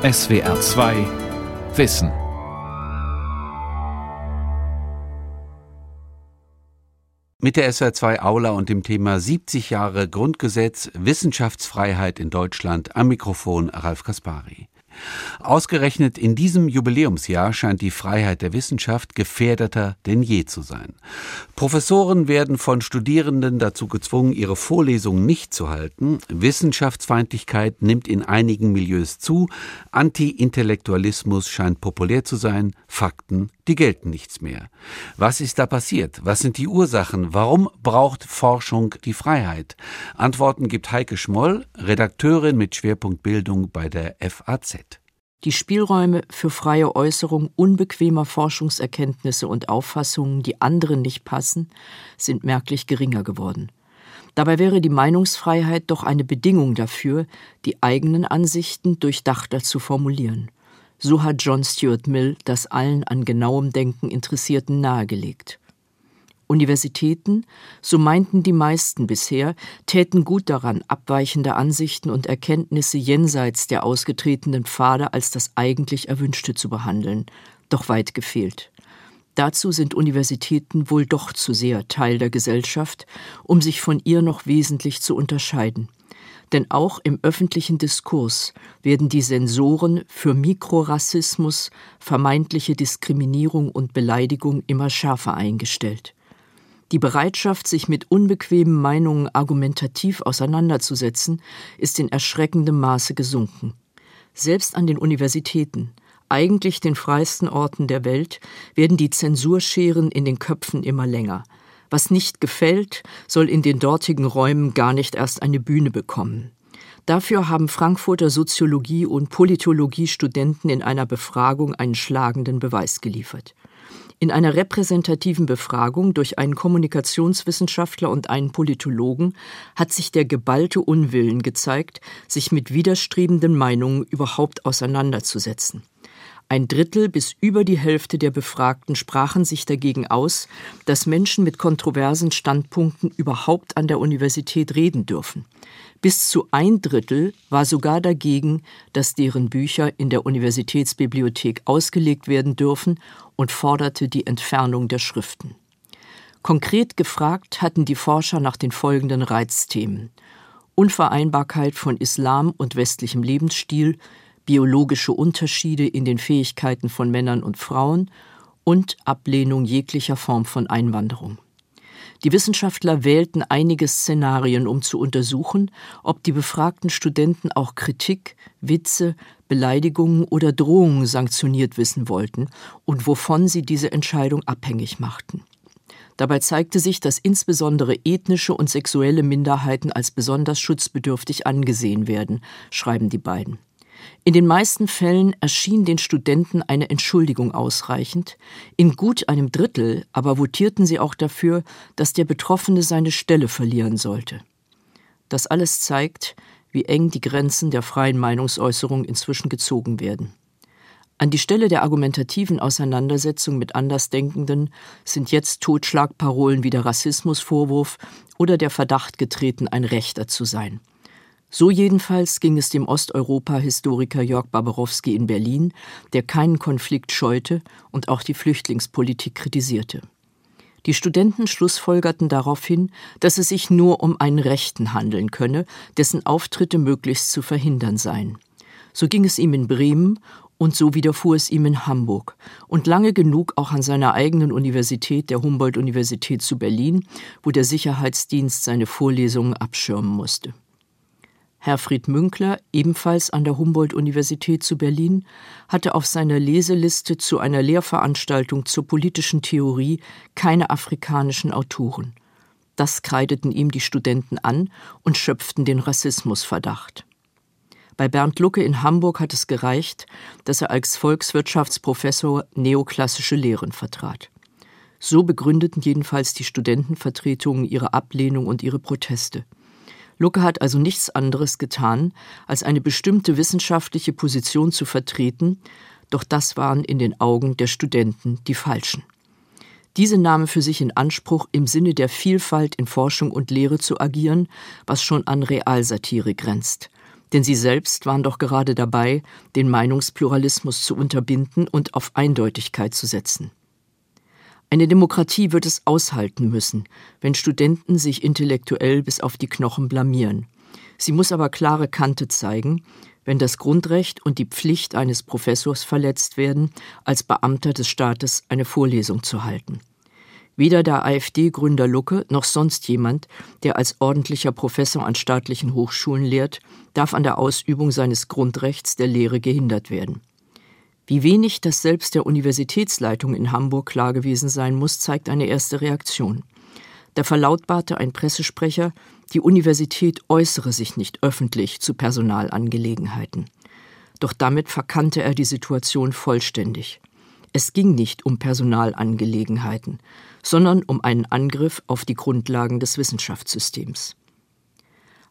SWR 2 Wissen. Mit der SWR 2 Aula und dem Thema 70 Jahre Grundgesetz Wissenschaftsfreiheit in Deutschland am Mikrofon Ralf Kaspari. Ausgerechnet in diesem Jubiläumsjahr scheint die Freiheit der Wissenschaft gefährdeter denn je zu sein. Professoren werden von Studierenden dazu gezwungen, ihre Vorlesungen nicht zu halten. Wissenschaftsfeindlichkeit nimmt in einigen Milieus zu. Anti-Intellektualismus scheint populär zu sein. Fakten, die gelten nichts mehr. Was ist da passiert? Was sind die Ursachen? Warum braucht Forschung die Freiheit? Antworten gibt Heike Schmoll, Redakteurin mit Schwerpunkt Bildung bei der FAZ. Die Spielräume für freie Äußerung unbequemer Forschungserkenntnisse und Auffassungen, die anderen nicht passen, sind merklich geringer geworden. Dabei wäre die Meinungsfreiheit doch eine Bedingung dafür, die eigenen Ansichten durchdachter zu formulieren. So hat John Stuart Mill das allen an genauem Denken Interessierten nahegelegt. Universitäten, so meinten die meisten bisher, täten gut daran, abweichende Ansichten und Erkenntnisse jenseits der ausgetretenen Pfade als das eigentlich Erwünschte zu behandeln, doch weit gefehlt. Dazu sind Universitäten wohl doch zu sehr Teil der Gesellschaft, um sich von ihr noch wesentlich zu unterscheiden. Denn auch im öffentlichen Diskurs werden die Sensoren für Mikrorassismus, vermeintliche Diskriminierung und Beleidigung immer schärfer eingestellt. Die Bereitschaft, sich mit unbequemen Meinungen argumentativ auseinanderzusetzen, ist in erschreckendem Maße gesunken. Selbst an den Universitäten, eigentlich den freiesten Orten der Welt, werden die Zensurscheren in den Köpfen immer länger. Was nicht gefällt, soll in den dortigen Räumen gar nicht erst eine Bühne bekommen. Dafür haben Frankfurter Soziologie- und Politologiestudenten in einer Befragung einen schlagenden Beweis geliefert. In einer repräsentativen Befragung durch einen Kommunikationswissenschaftler und einen Politologen hat sich der geballte Unwillen gezeigt, sich mit widerstrebenden Meinungen überhaupt auseinanderzusetzen. Ein Drittel bis über die Hälfte der Befragten sprachen sich dagegen aus, dass Menschen mit kontroversen Standpunkten überhaupt an der Universität reden dürfen. Bis zu ein Drittel war sogar dagegen, dass deren Bücher in der Universitätsbibliothek ausgelegt werden dürfen und forderte die Entfernung der Schriften. Konkret gefragt hatten die Forscher nach den folgenden Reizthemen Unvereinbarkeit von Islam und westlichem Lebensstil, biologische Unterschiede in den Fähigkeiten von Männern und Frauen und Ablehnung jeglicher Form von Einwanderung. Die Wissenschaftler wählten einige Szenarien, um zu untersuchen, ob die befragten Studenten auch Kritik, Witze, Beleidigungen oder Drohungen sanktioniert wissen wollten und wovon sie diese Entscheidung abhängig machten. Dabei zeigte sich, dass insbesondere ethnische und sexuelle Minderheiten als besonders schutzbedürftig angesehen werden, schreiben die beiden. In den meisten Fällen erschien den Studenten eine Entschuldigung ausreichend, in gut einem Drittel aber votierten sie auch dafür, dass der Betroffene seine Stelle verlieren sollte. Das alles zeigt, wie eng die Grenzen der freien Meinungsäußerung inzwischen gezogen werden. An die Stelle der argumentativen Auseinandersetzung mit Andersdenkenden sind jetzt Totschlagparolen wie der Rassismusvorwurf oder der Verdacht getreten, ein Rechter zu sein. So jedenfalls ging es dem Osteuropa-Historiker Jörg Barbarowski in Berlin, der keinen Konflikt scheute und auch die Flüchtlingspolitik kritisierte. Die Studenten schlussfolgerten daraufhin, dass es sich nur um einen Rechten handeln könne, dessen Auftritte möglichst zu verhindern seien. So ging es ihm in Bremen und so widerfuhr es ihm in Hamburg und lange genug auch an seiner eigenen Universität, der Humboldt-Universität zu Berlin, wo der Sicherheitsdienst seine Vorlesungen abschirmen musste. Herfried Münkler, ebenfalls an der Humboldt-Universität zu Berlin, hatte auf seiner Leseliste zu einer Lehrveranstaltung zur politischen Theorie keine afrikanischen Autoren. Das kreideten ihm die Studenten an und schöpften den Rassismusverdacht. Bei Bernd Lucke in Hamburg hat es gereicht, dass er als Volkswirtschaftsprofessor neoklassische Lehren vertrat. So begründeten jedenfalls die Studentenvertretungen ihre Ablehnung und ihre Proteste. Lucke hat also nichts anderes getan, als eine bestimmte wissenschaftliche Position zu vertreten, doch das waren in den Augen der Studenten die falschen. Diese nahmen für sich in Anspruch, im Sinne der Vielfalt in Forschung und Lehre zu agieren, was schon an Realsatire grenzt. Denn sie selbst waren doch gerade dabei, den Meinungspluralismus zu unterbinden und auf Eindeutigkeit zu setzen. Eine Demokratie wird es aushalten müssen, wenn Studenten sich intellektuell bis auf die Knochen blamieren. Sie muss aber klare Kante zeigen, wenn das Grundrecht und die Pflicht eines Professors verletzt werden, als Beamter des Staates eine Vorlesung zu halten. Weder der AfD-Gründer Lucke noch sonst jemand, der als ordentlicher Professor an staatlichen Hochschulen lehrt, darf an der Ausübung seines Grundrechts der Lehre gehindert werden. Wie wenig das selbst der Universitätsleitung in Hamburg klar gewesen sein muss, zeigt eine erste Reaktion. Da verlautbarte ein Pressesprecher, die Universität äußere sich nicht öffentlich zu Personalangelegenheiten. Doch damit verkannte er die Situation vollständig. Es ging nicht um Personalangelegenheiten, sondern um einen Angriff auf die Grundlagen des Wissenschaftssystems.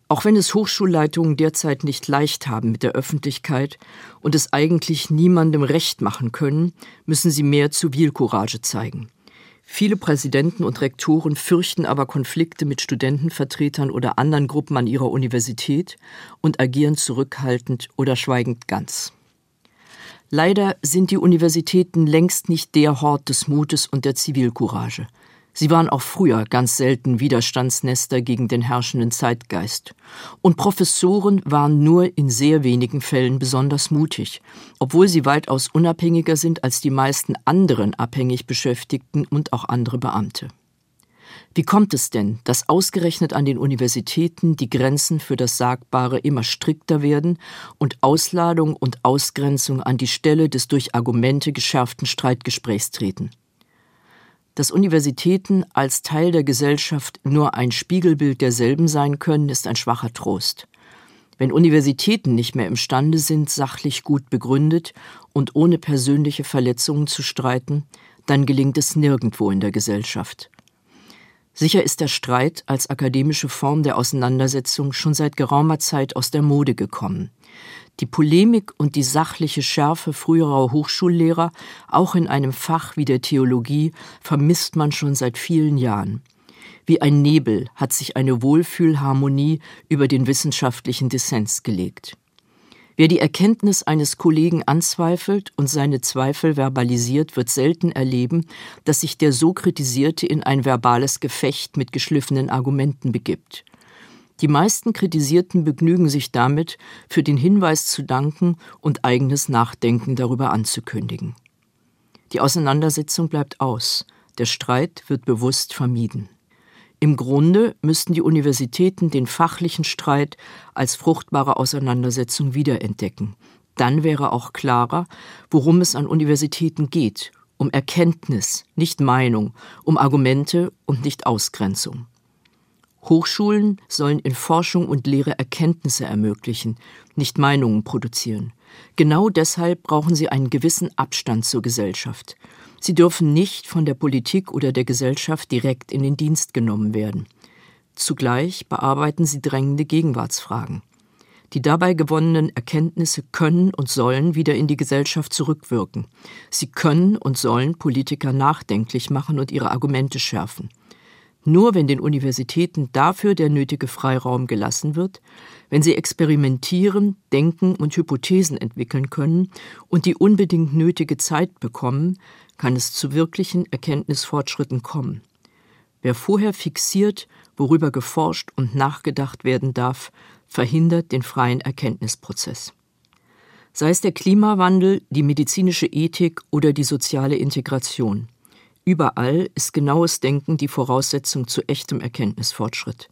Auch wenn es Hochschulleitungen derzeit nicht leicht haben mit der Öffentlichkeit und es eigentlich niemandem recht machen können, müssen sie mehr Zivilcourage zeigen. Viele Präsidenten und Rektoren fürchten aber Konflikte mit Studentenvertretern oder anderen Gruppen an ihrer Universität und agieren zurückhaltend oder schweigend ganz. Leider sind die Universitäten längst nicht der Hort des Mutes und der Zivilcourage. Sie waren auch früher ganz selten Widerstandsnester gegen den herrschenden Zeitgeist. Und Professoren waren nur in sehr wenigen Fällen besonders mutig, obwohl sie weitaus unabhängiger sind als die meisten anderen abhängig Beschäftigten und auch andere Beamte. Wie kommt es denn, dass ausgerechnet an den Universitäten die Grenzen für das Sagbare immer strikter werden und Ausladung und Ausgrenzung an die Stelle des durch Argumente geschärften Streitgesprächs treten? Dass Universitäten als Teil der Gesellschaft nur ein Spiegelbild derselben sein können, ist ein schwacher Trost. Wenn Universitäten nicht mehr imstande sind, sachlich gut begründet und ohne persönliche Verletzungen zu streiten, dann gelingt es nirgendwo in der Gesellschaft. Sicher ist der Streit als akademische Form der Auseinandersetzung schon seit geraumer Zeit aus der Mode gekommen. Die Polemik und die sachliche Schärfe früherer Hochschullehrer, auch in einem Fach wie der Theologie, vermisst man schon seit vielen Jahren. Wie ein Nebel hat sich eine Wohlfühlharmonie über den wissenschaftlichen Dissens gelegt. Wer die Erkenntnis eines Kollegen anzweifelt und seine Zweifel verbalisiert, wird selten erleben, dass sich der so Kritisierte in ein verbales Gefecht mit geschliffenen Argumenten begibt. Die meisten Kritisierten begnügen sich damit, für den Hinweis zu danken und eigenes Nachdenken darüber anzukündigen. Die Auseinandersetzung bleibt aus, der Streit wird bewusst vermieden. Im Grunde müssten die Universitäten den fachlichen Streit als fruchtbare Auseinandersetzung wiederentdecken. Dann wäre auch klarer, worum es an Universitäten geht, um Erkenntnis, nicht Meinung, um Argumente und nicht Ausgrenzung. Hochschulen sollen in Forschung und Lehre Erkenntnisse ermöglichen, nicht Meinungen produzieren. Genau deshalb brauchen sie einen gewissen Abstand zur Gesellschaft. Sie dürfen nicht von der Politik oder der Gesellschaft direkt in den Dienst genommen werden. Zugleich bearbeiten sie drängende Gegenwartsfragen. Die dabei gewonnenen Erkenntnisse können und sollen wieder in die Gesellschaft zurückwirken. Sie können und sollen Politiker nachdenklich machen und ihre Argumente schärfen. Nur wenn den Universitäten dafür der nötige Freiraum gelassen wird, wenn sie experimentieren, denken und Hypothesen entwickeln können und die unbedingt nötige Zeit bekommen, kann es zu wirklichen Erkenntnisfortschritten kommen. Wer vorher fixiert, worüber geforscht und nachgedacht werden darf, verhindert den freien Erkenntnisprozess. Sei es der Klimawandel, die medizinische Ethik oder die soziale Integration. Überall ist genaues Denken die Voraussetzung zu echtem Erkenntnisfortschritt.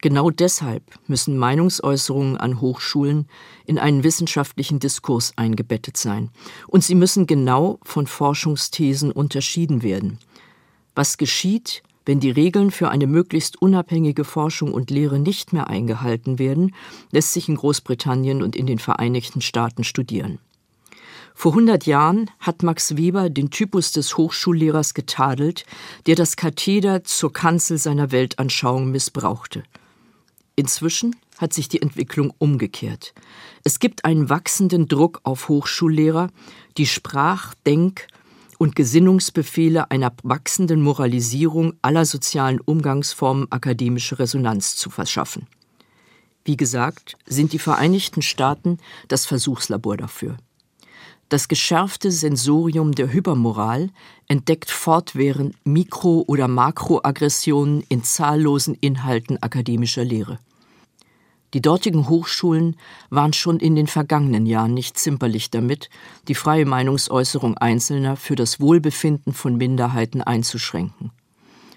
Genau deshalb müssen Meinungsäußerungen an Hochschulen in einen wissenschaftlichen Diskurs eingebettet sein. Und sie müssen genau von Forschungsthesen unterschieden werden. Was geschieht, wenn die Regeln für eine möglichst unabhängige Forschung und Lehre nicht mehr eingehalten werden, lässt sich in Großbritannien und in den Vereinigten Staaten studieren. Vor 100 Jahren hat Max Weber den Typus des Hochschullehrers getadelt, der das Katheder zur Kanzel seiner Weltanschauung missbrauchte. Inzwischen hat sich die Entwicklung umgekehrt. Es gibt einen wachsenden Druck auf Hochschullehrer, die Sprach-, Denk- und Gesinnungsbefehle einer wachsenden Moralisierung aller sozialen Umgangsformen akademische Resonanz zu verschaffen. Wie gesagt, sind die Vereinigten Staaten das Versuchslabor dafür. Das geschärfte Sensorium der Hypermoral entdeckt fortwährend Mikro- oder Makroaggressionen in zahllosen Inhalten akademischer Lehre. Die dortigen Hochschulen waren schon in den vergangenen Jahren nicht zimperlich damit, die freie Meinungsäußerung Einzelner für das Wohlbefinden von Minderheiten einzuschränken.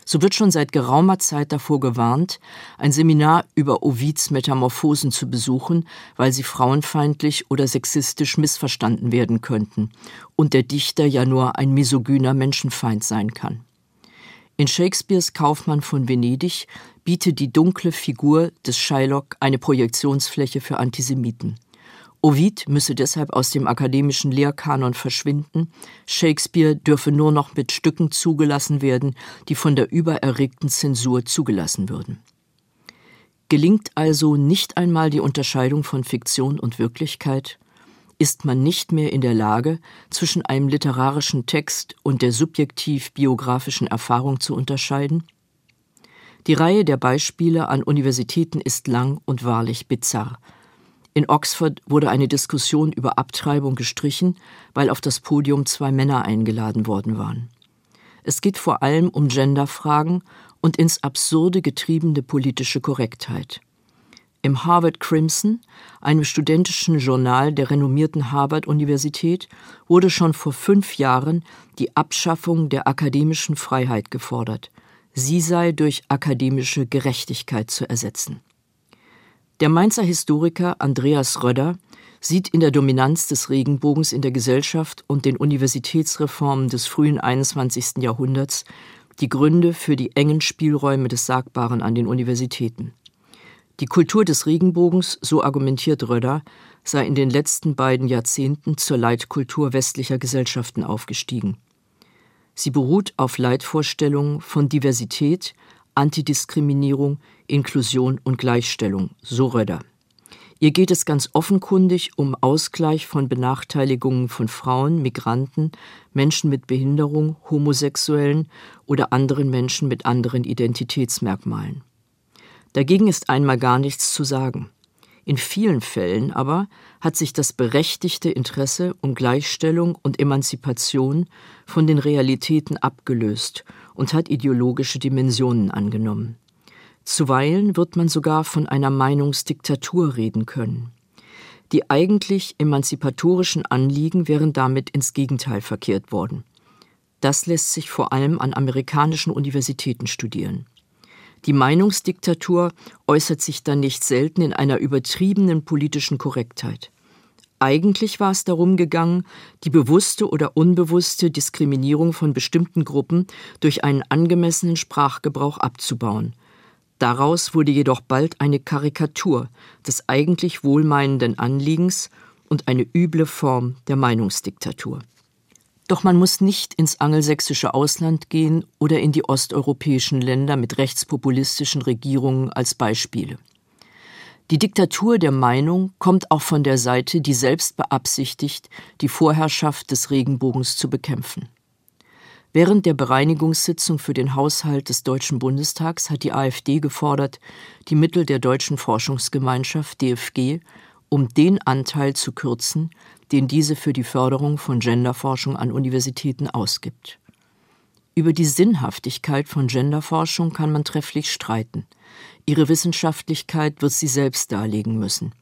So wird schon seit geraumer Zeit davor gewarnt, ein Seminar über Ovids Metamorphosen zu besuchen, weil sie frauenfeindlich oder sexistisch missverstanden werden könnten und der Dichter ja nur ein misogyner Menschenfeind sein kann. In Shakespeares Kaufmann von Venedig bietet die dunkle Figur des Shylock eine Projektionsfläche für Antisemiten. Ovid müsse deshalb aus dem akademischen Lehrkanon verschwinden, Shakespeare dürfe nur noch mit Stücken zugelassen werden, die von der übererregten Zensur zugelassen würden. Gelingt also nicht einmal die Unterscheidung von Fiktion und Wirklichkeit, ist man nicht mehr in der Lage, zwischen einem literarischen Text und der subjektiv biografischen Erfahrung zu unterscheiden? Die Reihe der Beispiele an Universitäten ist lang und wahrlich bizarr. In Oxford wurde eine Diskussion über Abtreibung gestrichen, weil auf das Podium zwei Männer eingeladen worden waren. Es geht vor allem um Genderfragen und ins Absurde getriebene politische Korrektheit. Im Harvard Crimson, einem studentischen Journal der renommierten Harvard-Universität, wurde schon vor fünf Jahren die Abschaffung der akademischen Freiheit gefordert. Sie sei durch akademische Gerechtigkeit zu ersetzen. Der Mainzer Historiker Andreas Röder sieht in der Dominanz des Regenbogens in der Gesellschaft und den Universitätsreformen des frühen 21. Jahrhunderts die Gründe für die engen Spielräume des Sagbaren an den Universitäten. Die Kultur des Regenbogens, so argumentiert Röder, sei in den letzten beiden Jahrzehnten zur Leitkultur westlicher Gesellschaften aufgestiegen. Sie beruht auf Leitvorstellungen von Diversität, Antidiskriminierung, Inklusion und Gleichstellung, so Röder. Ihr geht es ganz offenkundig um Ausgleich von Benachteiligungen von Frauen, Migranten, Menschen mit Behinderung, Homosexuellen oder anderen Menschen mit anderen Identitätsmerkmalen. Dagegen ist einmal gar nichts zu sagen. In vielen Fällen aber hat sich das berechtigte Interesse um Gleichstellung und Emanzipation von den Realitäten abgelöst und hat ideologische Dimensionen angenommen. Zuweilen wird man sogar von einer Meinungsdiktatur reden können. Die eigentlich emanzipatorischen Anliegen wären damit ins Gegenteil verkehrt worden. Das lässt sich vor allem an amerikanischen Universitäten studieren. Die Meinungsdiktatur äußert sich dann nicht selten in einer übertriebenen politischen Korrektheit. Eigentlich war es darum gegangen, die bewusste oder unbewusste Diskriminierung von bestimmten Gruppen durch einen angemessenen Sprachgebrauch abzubauen. Daraus wurde jedoch bald eine Karikatur des eigentlich wohlmeinenden Anliegens und eine üble Form der Meinungsdiktatur. Doch man muss nicht ins angelsächsische Ausland gehen oder in die osteuropäischen Länder mit rechtspopulistischen Regierungen als Beispiele. Die Diktatur der Meinung kommt auch von der Seite, die selbst beabsichtigt, die Vorherrschaft des Regenbogens zu bekämpfen. Während der Bereinigungssitzung für den Haushalt des Deutschen Bundestags hat die AfD gefordert, die Mittel der Deutschen Forschungsgemeinschaft DFG um den Anteil zu kürzen, den diese für die Förderung von Genderforschung an Universitäten ausgibt. Über die Sinnhaftigkeit von Genderforschung kann man trefflich streiten. Ihre Wissenschaftlichkeit wird sie selbst darlegen müssen.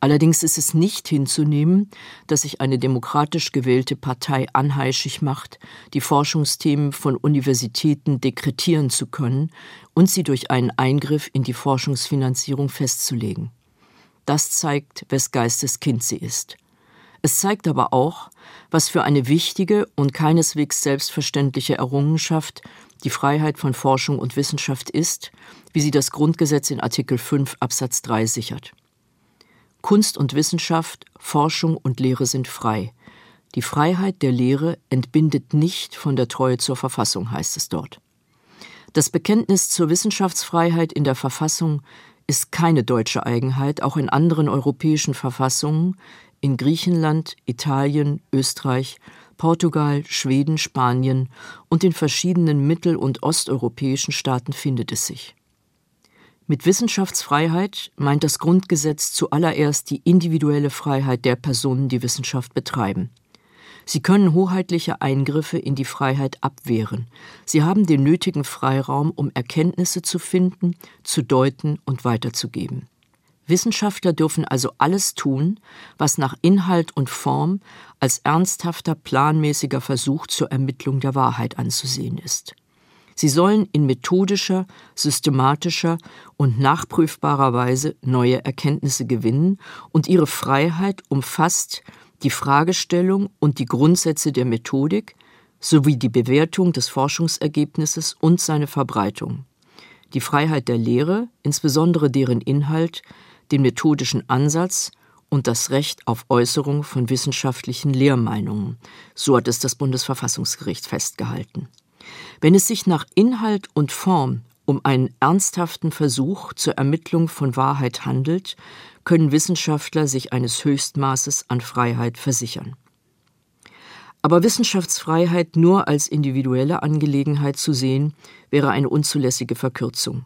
Allerdings ist es nicht hinzunehmen, dass sich eine demokratisch gewählte Partei anheischig macht, die Forschungsthemen von Universitäten dekretieren zu können und sie durch einen Eingriff in die Forschungsfinanzierung festzulegen. Das zeigt, wes Geistes Kind sie ist. Es zeigt aber auch, was für eine wichtige und keineswegs selbstverständliche Errungenschaft die Freiheit von Forschung und Wissenschaft ist, wie sie das Grundgesetz in Artikel 5 Absatz 3 sichert. Kunst und Wissenschaft, Forschung und Lehre sind frei. Die Freiheit der Lehre entbindet nicht von der Treue zur Verfassung, heißt es dort. Das Bekenntnis zur Wissenschaftsfreiheit in der Verfassung ist keine deutsche Eigenheit, auch in anderen europäischen Verfassungen, in Griechenland, Italien, Österreich, Portugal, Schweden, Spanien und in verschiedenen mittel- und osteuropäischen Staaten findet es sich. Mit Wissenschaftsfreiheit meint das Grundgesetz zuallererst die individuelle Freiheit der Personen, die Wissenschaft betreiben. Sie können hoheitliche Eingriffe in die Freiheit abwehren. Sie haben den nötigen Freiraum, um Erkenntnisse zu finden, zu deuten und weiterzugeben. Wissenschaftler dürfen also alles tun, was nach Inhalt und Form als ernsthafter, planmäßiger Versuch zur Ermittlung der Wahrheit anzusehen ist. Sie sollen in methodischer, systematischer und nachprüfbarer Weise neue Erkenntnisse gewinnen, und ihre Freiheit umfasst die Fragestellung und die Grundsätze der Methodik sowie die Bewertung des Forschungsergebnisses und seine Verbreitung. Die Freiheit der Lehre, insbesondere deren Inhalt, den methodischen Ansatz und das Recht auf Äußerung von wissenschaftlichen Lehrmeinungen, so hat es das Bundesverfassungsgericht festgehalten. Wenn es sich nach Inhalt und Form um einen ernsthaften Versuch zur Ermittlung von Wahrheit handelt, können Wissenschaftler sich eines Höchstmaßes an Freiheit versichern. Aber Wissenschaftsfreiheit nur als individuelle Angelegenheit zu sehen, wäre eine unzulässige Verkürzung.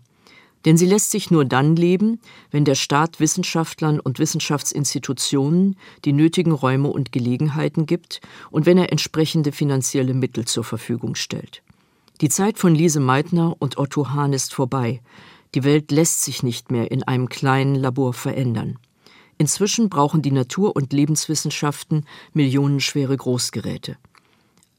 Denn sie lässt sich nur dann leben, wenn der Staat Wissenschaftlern und Wissenschaftsinstitutionen die nötigen Räume und Gelegenheiten gibt und wenn er entsprechende finanzielle Mittel zur Verfügung stellt. Die Zeit von Lise Meitner und Otto Hahn ist vorbei. Die Welt lässt sich nicht mehr in einem kleinen Labor verändern. Inzwischen brauchen die Natur- und Lebenswissenschaften millionenschwere Großgeräte.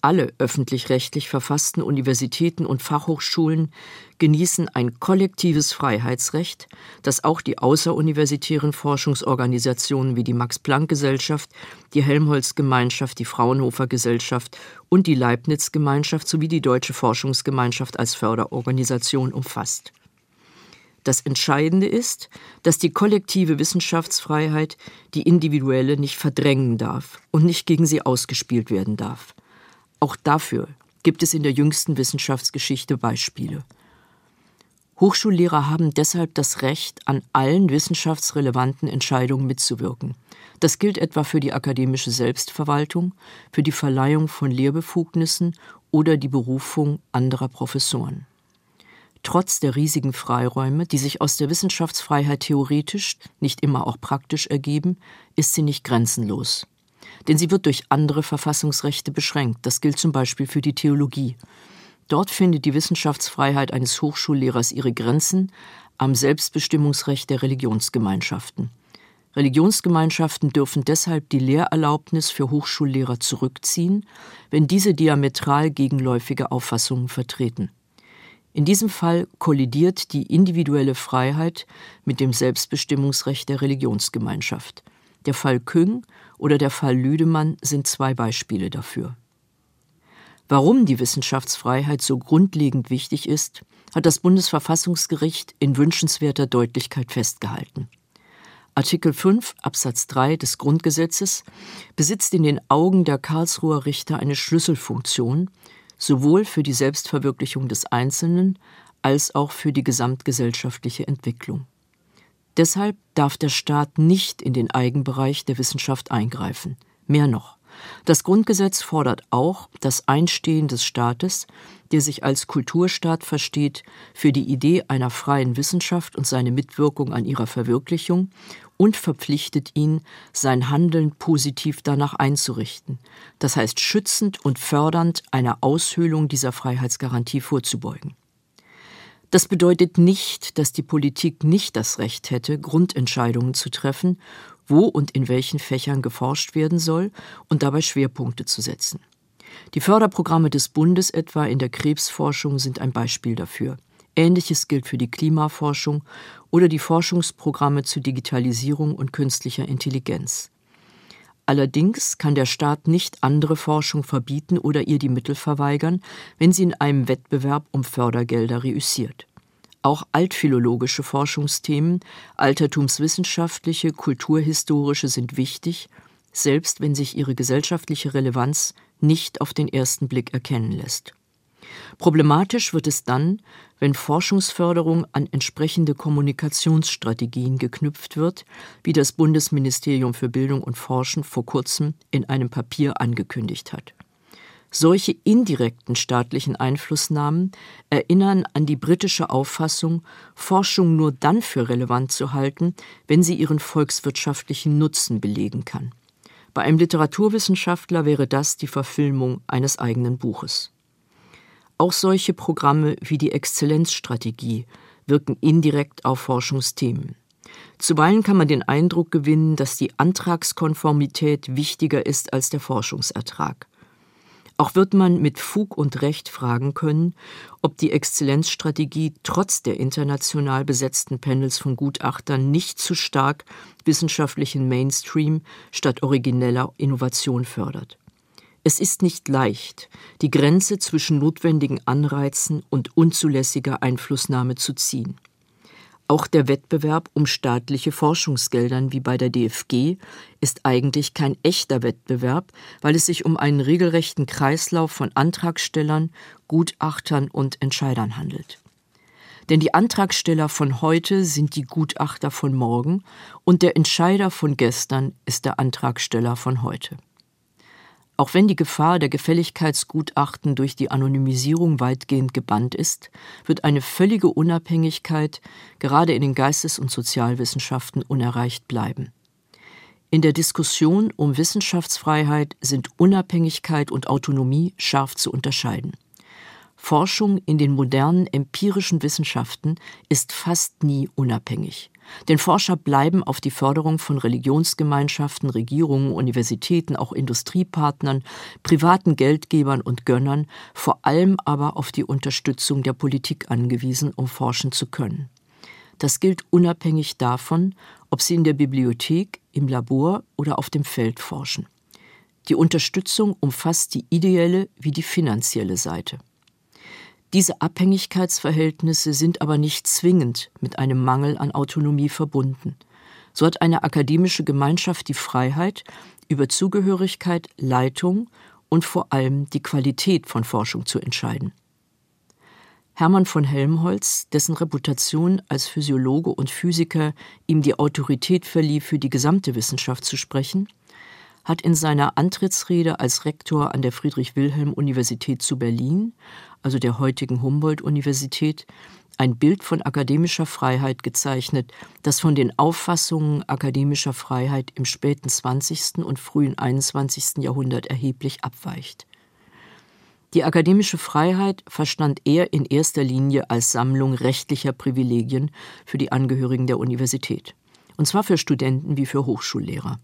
Alle öffentlich-rechtlich verfassten Universitäten und Fachhochschulen genießen ein kollektives Freiheitsrecht, das auch die außeruniversitären Forschungsorganisationen wie die Max-Planck-Gesellschaft, die Helmholtz-Gemeinschaft, die Fraunhofer-Gesellschaft und die Leibniz-Gemeinschaft sowie die Deutsche Forschungsgemeinschaft als Förderorganisation umfasst. Das Entscheidende ist, dass die kollektive Wissenschaftsfreiheit die individuelle nicht verdrängen darf und nicht gegen sie ausgespielt werden darf. Auch dafür gibt es in der jüngsten Wissenschaftsgeschichte Beispiele. Hochschullehrer haben deshalb das Recht, an allen wissenschaftsrelevanten Entscheidungen mitzuwirken. Das gilt etwa für die akademische Selbstverwaltung, für die Verleihung von Lehrbefugnissen oder die Berufung anderer Professoren. Trotz der riesigen Freiräume, die sich aus der Wissenschaftsfreiheit theoretisch, nicht immer auch praktisch ergeben, ist sie nicht grenzenlos denn sie wird durch andere Verfassungsrechte beschränkt. Das gilt zum Beispiel für die Theologie. Dort findet die Wissenschaftsfreiheit eines Hochschullehrers ihre Grenzen am Selbstbestimmungsrecht der Religionsgemeinschaften. Religionsgemeinschaften dürfen deshalb die Lehrerlaubnis für Hochschullehrer zurückziehen, wenn diese diametral gegenläufige Auffassungen vertreten. In diesem Fall kollidiert die individuelle Freiheit mit dem Selbstbestimmungsrecht der Religionsgemeinschaft. Der Fall Küng oder der Fall Lüdemann sind zwei Beispiele dafür. Warum die Wissenschaftsfreiheit so grundlegend wichtig ist, hat das Bundesverfassungsgericht in wünschenswerter Deutlichkeit festgehalten. Artikel 5 Absatz 3 des Grundgesetzes besitzt in den Augen der Karlsruher Richter eine Schlüsselfunktion, sowohl für die Selbstverwirklichung des Einzelnen als auch für die gesamtgesellschaftliche Entwicklung. Deshalb darf der Staat nicht in den Eigenbereich der Wissenschaft eingreifen. Mehr noch. Das Grundgesetz fordert auch das Einstehen des Staates, der sich als Kulturstaat versteht, für die Idee einer freien Wissenschaft und seine Mitwirkung an ihrer Verwirklichung und verpflichtet ihn, sein Handeln positiv danach einzurichten, das heißt schützend und fördernd einer Aushöhlung dieser Freiheitsgarantie vorzubeugen. Das bedeutet nicht, dass die Politik nicht das Recht hätte, Grundentscheidungen zu treffen, wo und in welchen Fächern geforscht werden soll und dabei Schwerpunkte zu setzen. Die Förderprogramme des Bundes etwa in der Krebsforschung sind ein Beispiel dafür. Ähnliches gilt für die Klimaforschung oder die Forschungsprogramme zu Digitalisierung und künstlicher Intelligenz. Allerdings kann der Staat nicht andere Forschung verbieten oder ihr die Mittel verweigern, wenn sie in einem Wettbewerb um Fördergelder reüssiert. Auch altphilologische Forschungsthemen, altertumswissenschaftliche, kulturhistorische sind wichtig, selbst wenn sich ihre gesellschaftliche Relevanz nicht auf den ersten Blick erkennen lässt. Problematisch wird es dann, wenn Forschungsförderung an entsprechende Kommunikationsstrategien geknüpft wird, wie das Bundesministerium für Bildung und Forschen vor kurzem in einem Papier angekündigt hat. Solche indirekten staatlichen Einflussnahmen erinnern an die britische Auffassung, Forschung nur dann für relevant zu halten, wenn sie ihren volkswirtschaftlichen Nutzen belegen kann. Bei einem Literaturwissenschaftler wäre das die Verfilmung eines eigenen Buches. Auch solche Programme wie die Exzellenzstrategie wirken indirekt auf Forschungsthemen. Zuweilen kann man den Eindruck gewinnen, dass die Antragskonformität wichtiger ist als der Forschungsertrag. Auch wird man mit Fug und Recht fragen können, ob die Exzellenzstrategie trotz der international besetzten Panels von Gutachtern nicht zu stark wissenschaftlichen Mainstream statt origineller Innovation fördert. Es ist nicht leicht, die Grenze zwischen notwendigen Anreizen und unzulässiger Einflussnahme zu ziehen. Auch der Wettbewerb um staatliche Forschungsgeldern wie bei der DFG ist eigentlich kein echter Wettbewerb, weil es sich um einen regelrechten Kreislauf von Antragstellern, Gutachtern und Entscheidern handelt. Denn die Antragsteller von heute sind die Gutachter von morgen und der Entscheider von gestern ist der Antragsteller von heute. Auch wenn die Gefahr der Gefälligkeitsgutachten durch die Anonymisierung weitgehend gebannt ist, wird eine völlige Unabhängigkeit gerade in den Geistes- und Sozialwissenschaften unerreicht bleiben. In der Diskussion um Wissenschaftsfreiheit sind Unabhängigkeit und Autonomie scharf zu unterscheiden. Forschung in den modernen empirischen Wissenschaften ist fast nie unabhängig. Denn Forscher bleiben auf die Förderung von Religionsgemeinschaften, Regierungen, Universitäten, auch Industriepartnern, privaten Geldgebern und Gönnern, vor allem aber auf die Unterstützung der Politik angewiesen, um forschen zu können. Das gilt unabhängig davon, ob sie in der Bibliothek, im Labor oder auf dem Feld forschen. Die Unterstützung umfasst die ideelle wie die finanzielle Seite. Diese Abhängigkeitsverhältnisse sind aber nicht zwingend mit einem Mangel an Autonomie verbunden. So hat eine akademische Gemeinschaft die Freiheit, über Zugehörigkeit, Leitung und vor allem die Qualität von Forschung zu entscheiden. Hermann von Helmholtz, dessen Reputation als Physiologe und Physiker ihm die Autorität verlieh, für die gesamte Wissenschaft zu sprechen, hat in seiner Antrittsrede als Rektor an der Friedrich-Wilhelm-Universität zu Berlin also der heutigen Humboldt-Universität, ein Bild von akademischer Freiheit gezeichnet, das von den Auffassungen akademischer Freiheit im späten 20. und frühen 21. Jahrhundert erheblich abweicht. Die akademische Freiheit verstand er in erster Linie als Sammlung rechtlicher Privilegien für die Angehörigen der Universität, und zwar für Studenten wie für Hochschullehrer.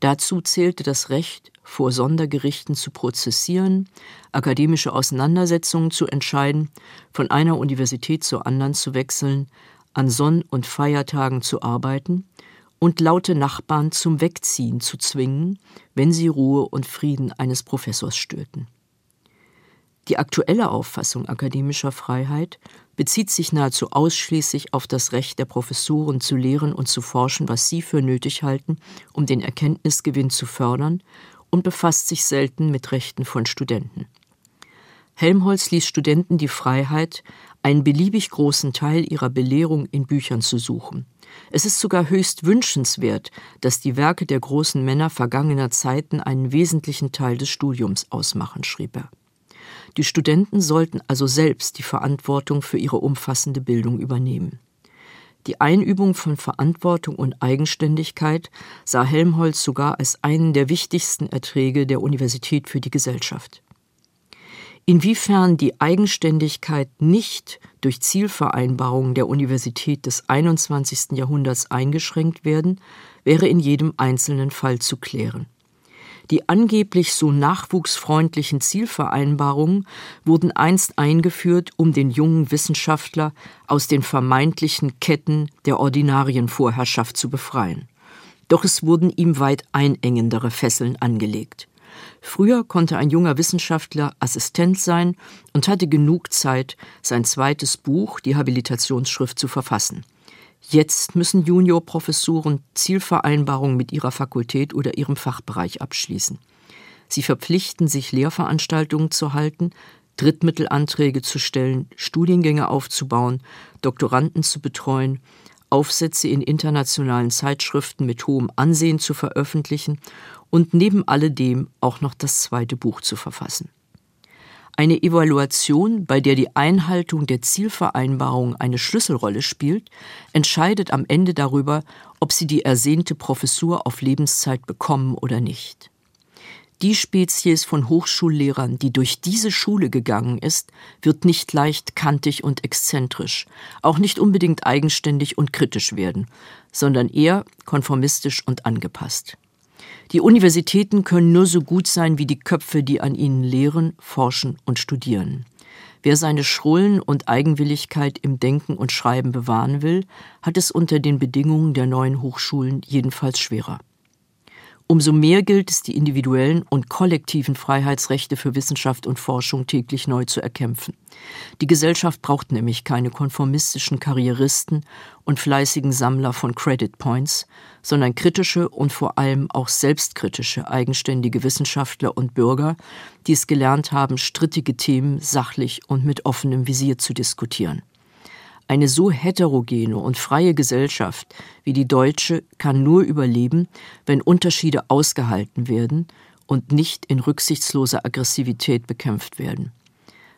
Dazu zählte das Recht, vor Sondergerichten zu prozessieren, akademische Auseinandersetzungen zu entscheiden, von einer Universität zur anderen zu wechseln, an Sonn- und Feiertagen zu arbeiten und laute Nachbarn zum Wegziehen zu zwingen, wenn sie Ruhe und Frieden eines Professors störten. Die aktuelle Auffassung akademischer Freiheit bezieht sich nahezu ausschließlich auf das Recht der Professoren zu lehren und zu forschen, was sie für nötig halten, um den Erkenntnisgewinn zu fördern, und befasst sich selten mit Rechten von Studenten. Helmholtz ließ Studenten die Freiheit, einen beliebig großen Teil ihrer Belehrung in Büchern zu suchen. Es ist sogar höchst wünschenswert, dass die Werke der großen Männer vergangener Zeiten einen wesentlichen Teil des Studiums ausmachen, schrieb er. Die Studenten sollten also selbst die Verantwortung für ihre umfassende Bildung übernehmen. Die Einübung von Verantwortung und Eigenständigkeit sah Helmholtz sogar als einen der wichtigsten Erträge der Universität für die Gesellschaft. Inwiefern die Eigenständigkeit nicht durch Zielvereinbarungen der Universität des 21. Jahrhunderts eingeschränkt werden, wäre in jedem einzelnen Fall zu klären. Die angeblich so nachwuchsfreundlichen Zielvereinbarungen wurden einst eingeführt, um den jungen Wissenschaftler aus den vermeintlichen Ketten der Ordinarienvorherrschaft zu befreien. Doch es wurden ihm weit einengendere Fesseln angelegt. Früher konnte ein junger Wissenschaftler Assistent sein und hatte genug Zeit, sein zweites Buch, die Habilitationsschrift, zu verfassen. Jetzt müssen Juniorprofessoren Zielvereinbarungen mit ihrer Fakultät oder ihrem Fachbereich abschließen. Sie verpflichten sich, Lehrveranstaltungen zu halten, Drittmittelanträge zu stellen, Studiengänge aufzubauen, Doktoranden zu betreuen, Aufsätze in internationalen Zeitschriften mit hohem Ansehen zu veröffentlichen und neben alledem auch noch das zweite Buch zu verfassen. Eine Evaluation, bei der die Einhaltung der Zielvereinbarung eine Schlüsselrolle spielt, entscheidet am Ende darüber, ob sie die ersehnte Professur auf Lebenszeit bekommen oder nicht. Die Spezies von Hochschullehrern, die durch diese Schule gegangen ist, wird nicht leicht kantig und exzentrisch, auch nicht unbedingt eigenständig und kritisch werden, sondern eher konformistisch und angepasst. Die Universitäten können nur so gut sein wie die Köpfe, die an ihnen lehren, forschen und studieren. Wer seine Schrullen und Eigenwilligkeit im Denken und Schreiben bewahren will, hat es unter den Bedingungen der neuen Hochschulen jedenfalls schwerer. Umso mehr gilt es, die individuellen und kollektiven Freiheitsrechte für Wissenschaft und Forschung täglich neu zu erkämpfen. Die Gesellschaft braucht nämlich keine konformistischen Karrieristen und fleißigen Sammler von Credit Points, sondern kritische und vor allem auch selbstkritische, eigenständige Wissenschaftler und Bürger, die es gelernt haben, strittige Themen sachlich und mit offenem Visier zu diskutieren. Eine so heterogene und freie Gesellschaft wie die deutsche kann nur überleben, wenn Unterschiede ausgehalten werden und nicht in rücksichtsloser Aggressivität bekämpft werden.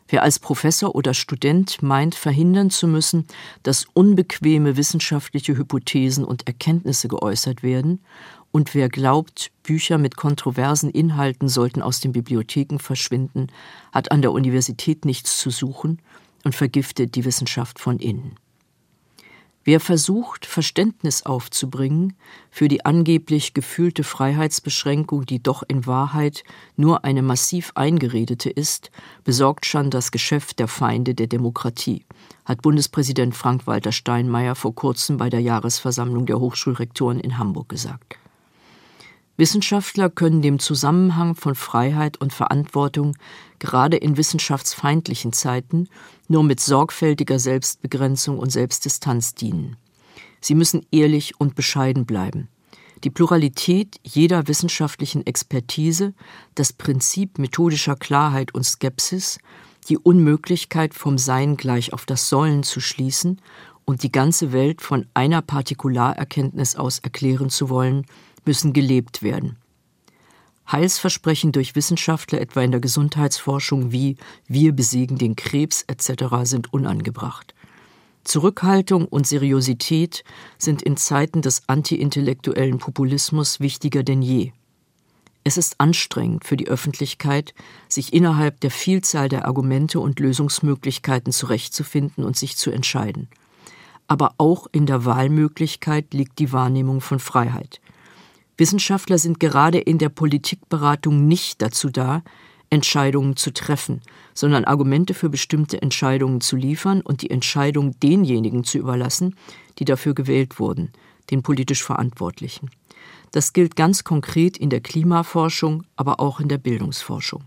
Wer als Professor oder Student meint, verhindern zu müssen, dass unbequeme wissenschaftliche Hypothesen und Erkenntnisse geäußert werden, und wer glaubt, Bücher mit kontroversen Inhalten sollten aus den Bibliotheken verschwinden, hat an der Universität nichts zu suchen und vergiftet die Wissenschaft von innen. Wer versucht, Verständnis aufzubringen für die angeblich gefühlte Freiheitsbeschränkung, die doch in Wahrheit nur eine massiv eingeredete ist, besorgt schon das Geschäft der Feinde der Demokratie, hat Bundespräsident Frank-Walter Steinmeier vor kurzem bei der Jahresversammlung der Hochschulrektoren in Hamburg gesagt. Wissenschaftler können dem Zusammenhang von Freiheit und Verantwortung gerade in wissenschaftsfeindlichen Zeiten nur mit sorgfältiger Selbstbegrenzung und Selbstdistanz dienen. Sie müssen ehrlich und bescheiden bleiben. Die Pluralität jeder wissenschaftlichen Expertise, das Prinzip methodischer Klarheit und Skepsis, die Unmöglichkeit vom Sein gleich auf das Sollen zu schließen und die ganze Welt von einer Partikularerkenntnis aus erklären zu wollen, müssen gelebt werden. Heilsversprechen durch Wissenschaftler etwa in der Gesundheitsforschung wie wir besiegen den Krebs etc. sind unangebracht. Zurückhaltung und Seriosität sind in Zeiten des antiintellektuellen Populismus wichtiger denn je. Es ist anstrengend für die Öffentlichkeit, sich innerhalb der Vielzahl der Argumente und Lösungsmöglichkeiten zurechtzufinden und sich zu entscheiden. Aber auch in der Wahlmöglichkeit liegt die Wahrnehmung von Freiheit. Wissenschaftler sind gerade in der Politikberatung nicht dazu da, Entscheidungen zu treffen, sondern Argumente für bestimmte Entscheidungen zu liefern und die Entscheidung denjenigen zu überlassen, die dafür gewählt wurden, den politisch Verantwortlichen. Das gilt ganz konkret in der Klimaforschung, aber auch in der Bildungsforschung.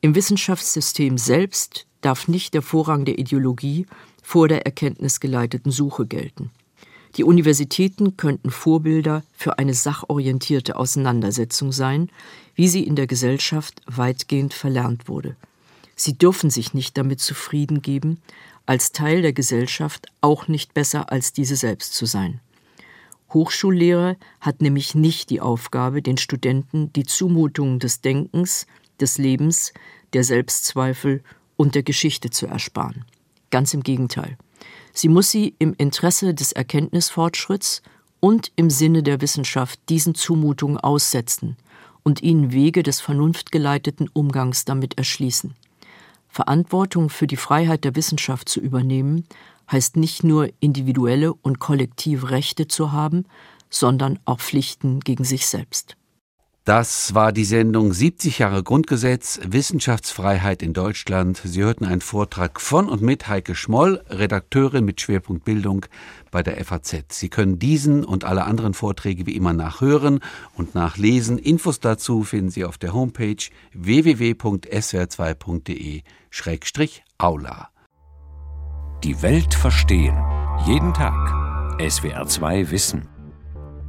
Im Wissenschaftssystem selbst darf nicht der Vorrang der Ideologie vor der erkenntnisgeleiteten Suche gelten. Die Universitäten könnten Vorbilder für eine sachorientierte Auseinandersetzung sein, wie sie in der Gesellschaft weitgehend verlernt wurde. Sie dürfen sich nicht damit zufrieden geben, als Teil der Gesellschaft auch nicht besser als diese selbst zu sein. Hochschullehrer hat nämlich nicht die Aufgabe, den Studenten die Zumutungen des Denkens, des Lebens, der Selbstzweifel und der Geschichte zu ersparen. Ganz im Gegenteil. Sie muss sie im Interesse des Erkenntnisfortschritts und im Sinne der Wissenschaft diesen Zumutungen aussetzen und ihnen Wege des vernunftgeleiteten Umgangs damit erschließen. Verantwortung für die Freiheit der Wissenschaft zu übernehmen, heißt nicht nur individuelle und kollektive Rechte zu haben, sondern auch Pflichten gegen sich selbst. Das war die Sendung 70 Jahre Grundgesetz, Wissenschaftsfreiheit in Deutschland. Sie hörten einen Vortrag von und mit Heike Schmoll, Redakteurin mit Schwerpunkt Bildung bei der FAZ. Sie können diesen und alle anderen Vorträge wie immer nachhören und nachlesen. Infos dazu finden Sie auf der Homepage www.swr2.de-aula. Die Welt verstehen. Jeden Tag. SWR2 Wissen.